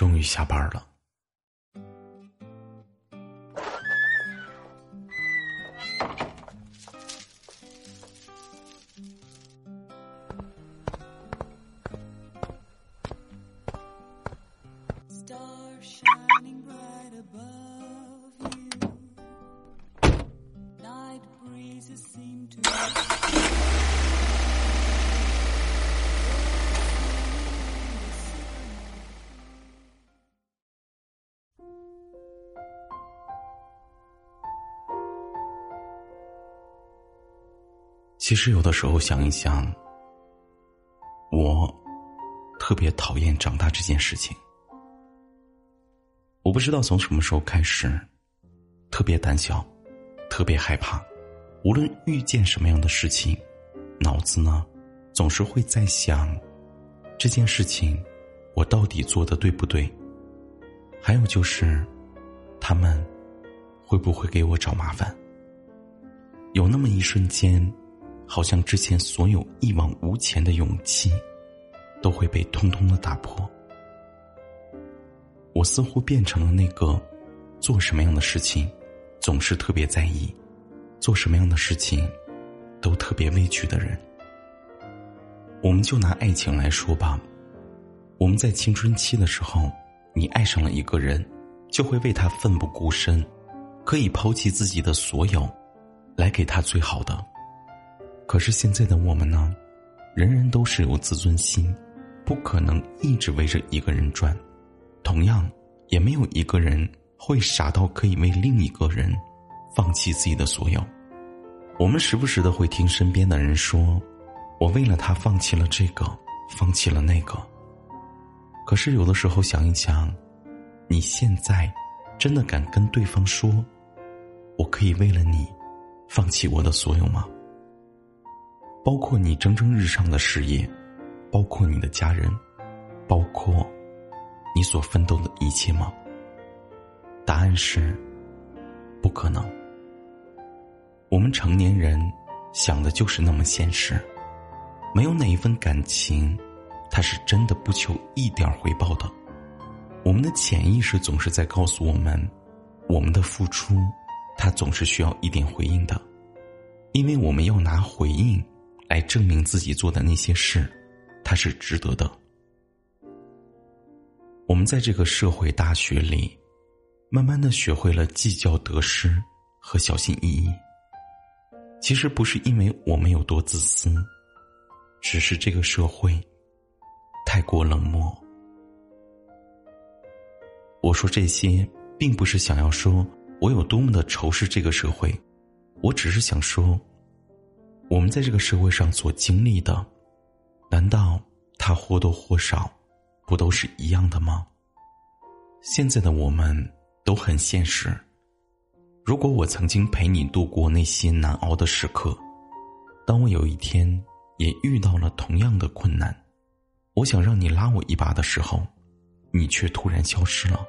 终于下班了。其实有的时候想一想，我特别讨厌长大这件事情。我不知道从什么时候开始，特别胆小，特别害怕。无论遇见什么样的事情，脑子呢总是会在想这件事情我到底做的对不对？还有就是他们会不会给我找麻烦？有那么一瞬间。好像之前所有一往无前的勇气，都会被通通的打破。我似乎变成了那个做什么样的事情总是特别在意，做什么样的事情都特别畏惧的人。我们就拿爱情来说吧，我们在青春期的时候，你爱上了一个人，就会为他奋不顾身，可以抛弃自己的所有，来给他最好的。可是现在的我们呢，人人都是有自尊心，不可能一直围着一个人转，同样也没有一个人会傻到可以为另一个人放弃自己的所有。我们时不时的会听身边的人说：“我为了他放弃了这个，放弃了那个。”可是有的时候想一想，你现在真的敢跟对方说：“我可以为了你放弃我的所有吗？”包括你蒸蒸日上的事业，包括你的家人，包括你所奋斗的一切吗？答案是不可能。我们成年人想的就是那么现实，没有哪一份感情，它是真的不求一点回报的。我们的潜意识总是在告诉我们，我们的付出，它总是需要一点回应的，因为我们要拿回应。来证明自己做的那些事，他是值得的。我们在这个社会大学里，慢慢的学会了计较得失和小心翼翼。其实不是因为我们有多自私，只是这个社会太过冷漠。我说这些，并不是想要说我有多么的仇视这个社会，我只是想说。我们在这个社会上所经历的，难道他或多或少不都是一样的吗？现在的我们都很现实。如果我曾经陪你度过那些难熬的时刻，当我有一天也遇到了同样的困难，我想让你拉我一把的时候，你却突然消失了，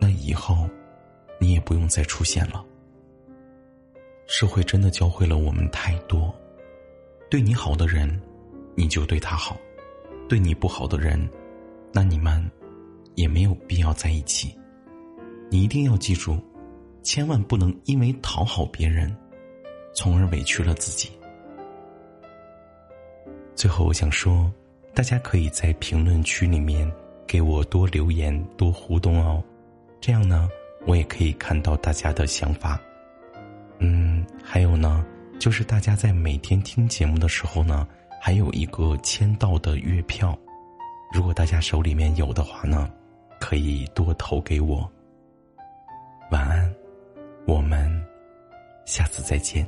那以后你也不用再出现了。社会真的教会了我们太多，对你好的人，你就对他好；对你不好的人，那你们也没有必要在一起。你一定要记住，千万不能因为讨好别人，从而委屈了自己。最后，我想说，大家可以在评论区里面给我多留言、多互动哦，这样呢，我也可以看到大家的想法。嗯，还有呢，就是大家在每天听节目的时候呢，还有一个签到的月票，如果大家手里面有的话呢，可以多投给我。晚安，我们下次再见。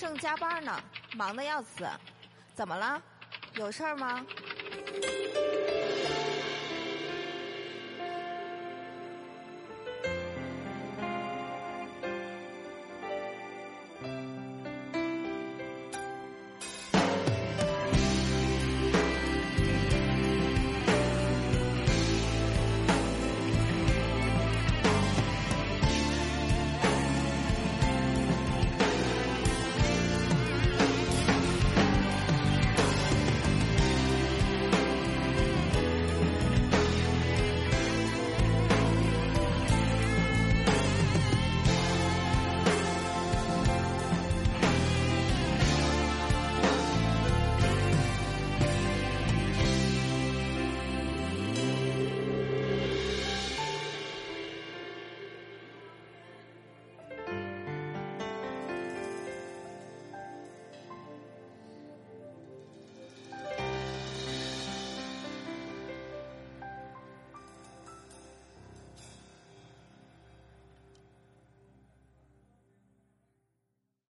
正加班呢，忙得要死，怎么了？有事儿吗？